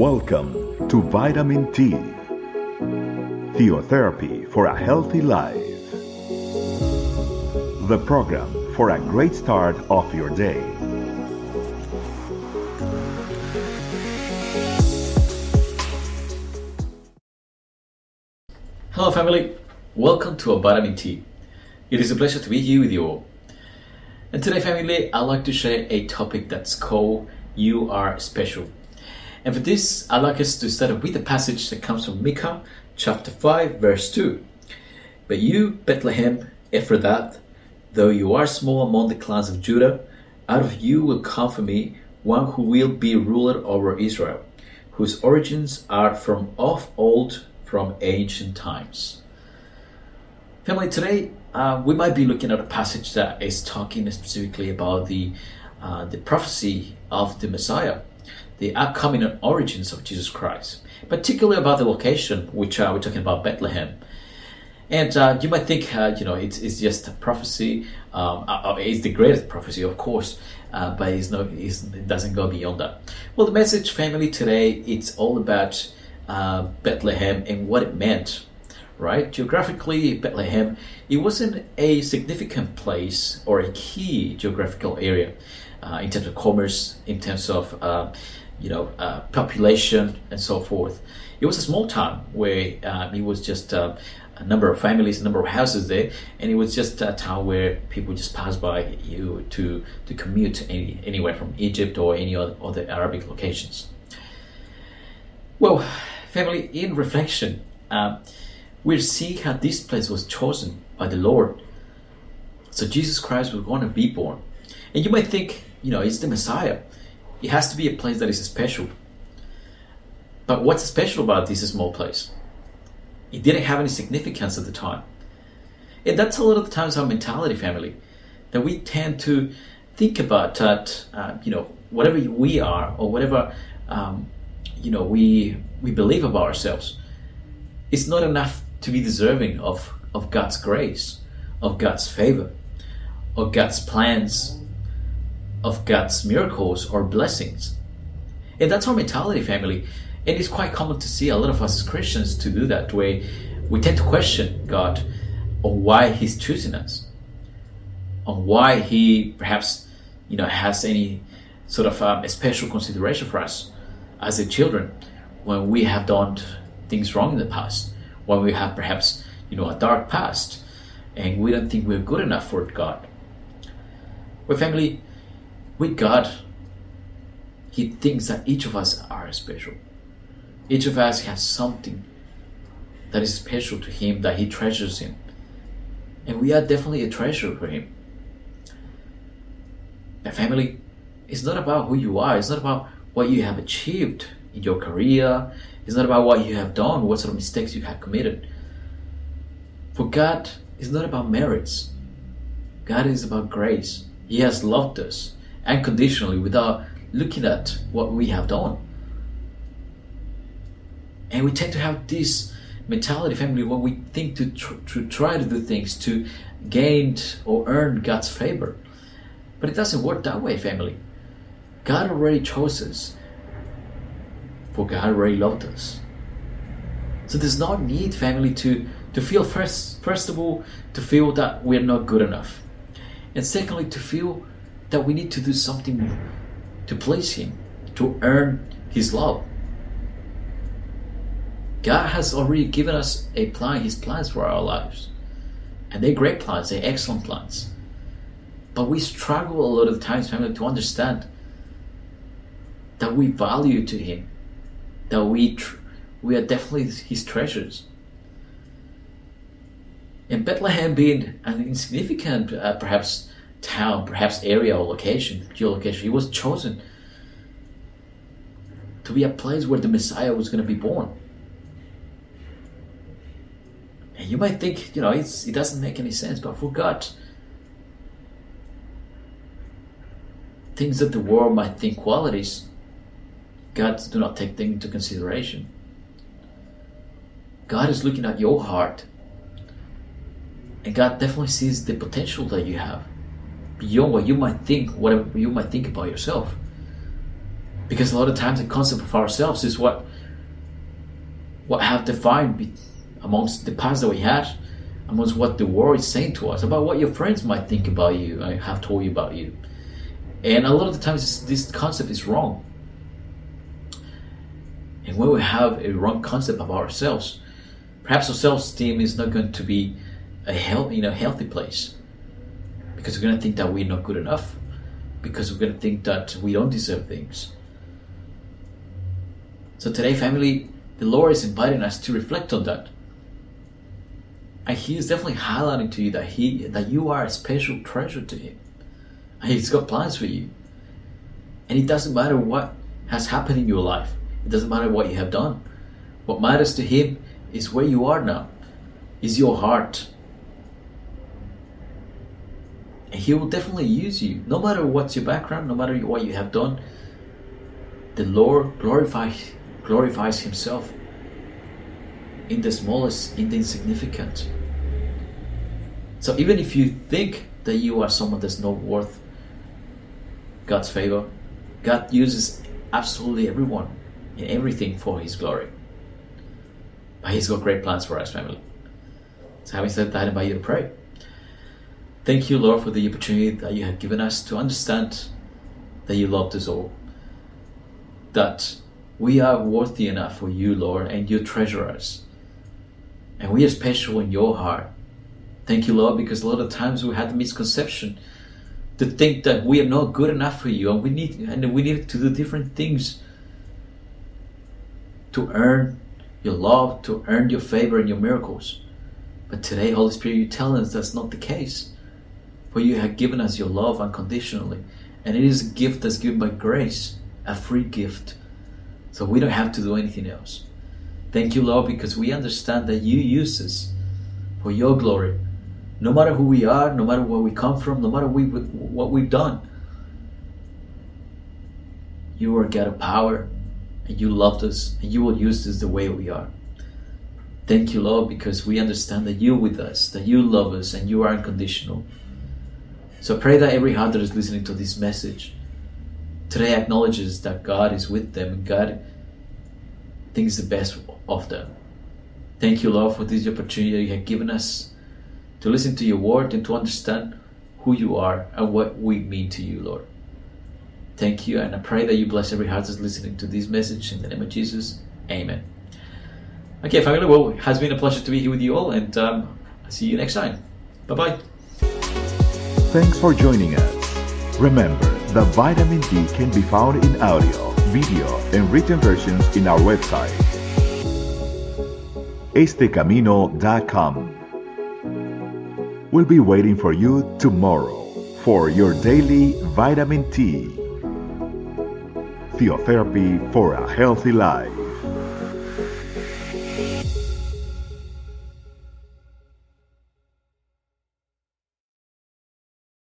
Welcome to Vitamin T, Theotherapy for a Healthy Life. The program for a great start of your day. Hello, family. Welcome to a Vitamin T. It is a pleasure to be here with you all. And today, family, I'd like to share a topic that's called You Are Special. And for this, I'd like us to start with a passage that comes from Micah chapter 5, verse 2. But you, Bethlehem Ephrathah, though you are small among the clans of Judah, out of you will come for me one who will be ruler over Israel, whose origins are from of old, from ancient times. Family, today uh, we might be looking at a passage that is talking specifically about the uh, the prophecy of the Messiah the upcoming origins of Jesus Christ, particularly about the location, which uh, we're talking about Bethlehem. And uh, you might think, uh, you know, it's, it's just a prophecy. Um, uh, uh, it's the greatest prophecy, of course, uh, but it's no, it's, it doesn't go beyond that. Well, the message, family, today it's all about Bethlehem and what it meant. Right, geographically, Bethlehem it wasn't a significant place or a key geographical area in terms of commerce, in terms of you know, uh, population and so forth. It was a small town where uh, it was just uh, a number of families, a number of houses there, and it was just a town where people just passed by you to to commute any, anywhere from Egypt or any other, other Arabic locations. Well, family, in reflection, uh, we'll see how this place was chosen by the Lord. So Jesus Christ was going to be born, and you might think, you know, it's the Messiah it has to be a place that is special. But what's special about this small place? It didn't have any significance at the time. And that's a lot of the times our mentality, family, that we tend to think about that, uh, you know, whatever we are or whatever, um, you know, we we believe about ourselves, it's not enough to be deserving of of God's grace, of God's favor, of God's plans of God's miracles or blessings. And that's our mentality, family. And it's quite common to see a lot of us as Christians to do that, way we tend to question God on why He's choosing us, on why He perhaps, you know, has any sort of um, a special consideration for us as a children when we have done things wrong in the past, when we have perhaps, you know, a dark past, and we don't think we're good enough for God. Well, family, with God, He thinks that each of us are special. Each of us has something that is special to Him, that He treasures Him. And we are definitely a treasure for Him. A family it's not about who you are, it's not about what you have achieved in your career, it's not about what you have done, what sort of mistakes you have committed. For God is not about merits, God is about grace. He has loved us unconditionally without looking at what we have done. And we tend to have this mentality, family, when we think to, tr- to try to do things to gain or earn God's favor. But it doesn't work that way, family. God already chose us, for God already loved us. So there's no need, family, to, to feel first, first of all, to feel that we're not good enough. And secondly, to feel that we need to do something to please Him, to earn His love. God has already given us a plan, His plans for our lives. And they're great plans, they're excellent plans. But we struggle a lot of times, family, to understand that we value to Him, that we tr- we are definitely His treasures. And Bethlehem being an insignificant, uh, perhaps town, perhaps area or location, geolocation. He was chosen to be a place where the Messiah was going to be born. And you might think, you know, it doesn't make any sense, but for God, things that the world might think qualities, God do not take things into consideration. God is looking at your heart. And God definitely sees the potential that you have beyond what you might think, whatever you might think about yourself. Because a lot of times the concept of ourselves is what what have defined amongst the past that we had, amongst what the world is saying to us, about what your friends might think about you, I have told you about you. And a lot of the times this concept is wrong. And when we have a wrong concept of ourselves, perhaps our self-esteem is not going to be a healthy, you know, healthy place because we're going to think that we're not good enough, because we're going to think that we don't deserve things. So today, family, the Lord is inviting us to reflect on that. And He is definitely highlighting to you that He that you are a special treasure to Him. And He's got plans for you. And it doesn't matter what has happened in your life. It doesn't matter what you have done. What matters to Him is where you are now, is your heart. And He will definitely use you, no matter what's your background, no matter what you have done. The Lord glorifies glorifies Himself in the smallest, in the insignificant. So even if you think that you are someone that's not worth God's favor, God uses absolutely everyone and everything for His glory. But He's got great plans for us, family. So, having said that, I invite you to pray. Thank you, Lord, for the opportunity that you have given us to understand that you loved us all. That we are worthy enough for you, Lord, and you treasure us. And we are special in your heart. Thank you, Lord, because a lot of times we had the misconception to think that we are not good enough for you and we need and we need to do different things to earn your love, to earn your favor and your miracles. But today, Holy Spirit, you tell us that's not the case. For you have given us your love unconditionally. And it is a gift that's given by grace, a free gift. So we don't have to do anything else. Thank you, Lord, because we understand that you use us for your glory no matter who we are, no matter where we come from, no matter we, what we've done. You are a God of power, and you loved us, and you will use us the way we are. Thank you, Lord, because we understand that you're with us, that you love us, and you are unconditional. So pray that every heart that is listening to this message today acknowledges that God is with them and God thinks the best of them. Thank you, Lord, for this opportunity you have given us to listen to your word and to understand who you are and what we mean to you, Lord. Thank you, and I pray that you bless every heart that's listening to this message in the name of Jesus. Amen. Okay, family, well, it has been a pleasure to be here with you all, and um, I'll see you next time. Bye bye. Thanks for joining us. Remember the vitamin T can be found in audio, video, and written versions in our website, estecamino.com. We'll be waiting for you tomorrow for your daily vitamin T. Theotherapy for a healthy life.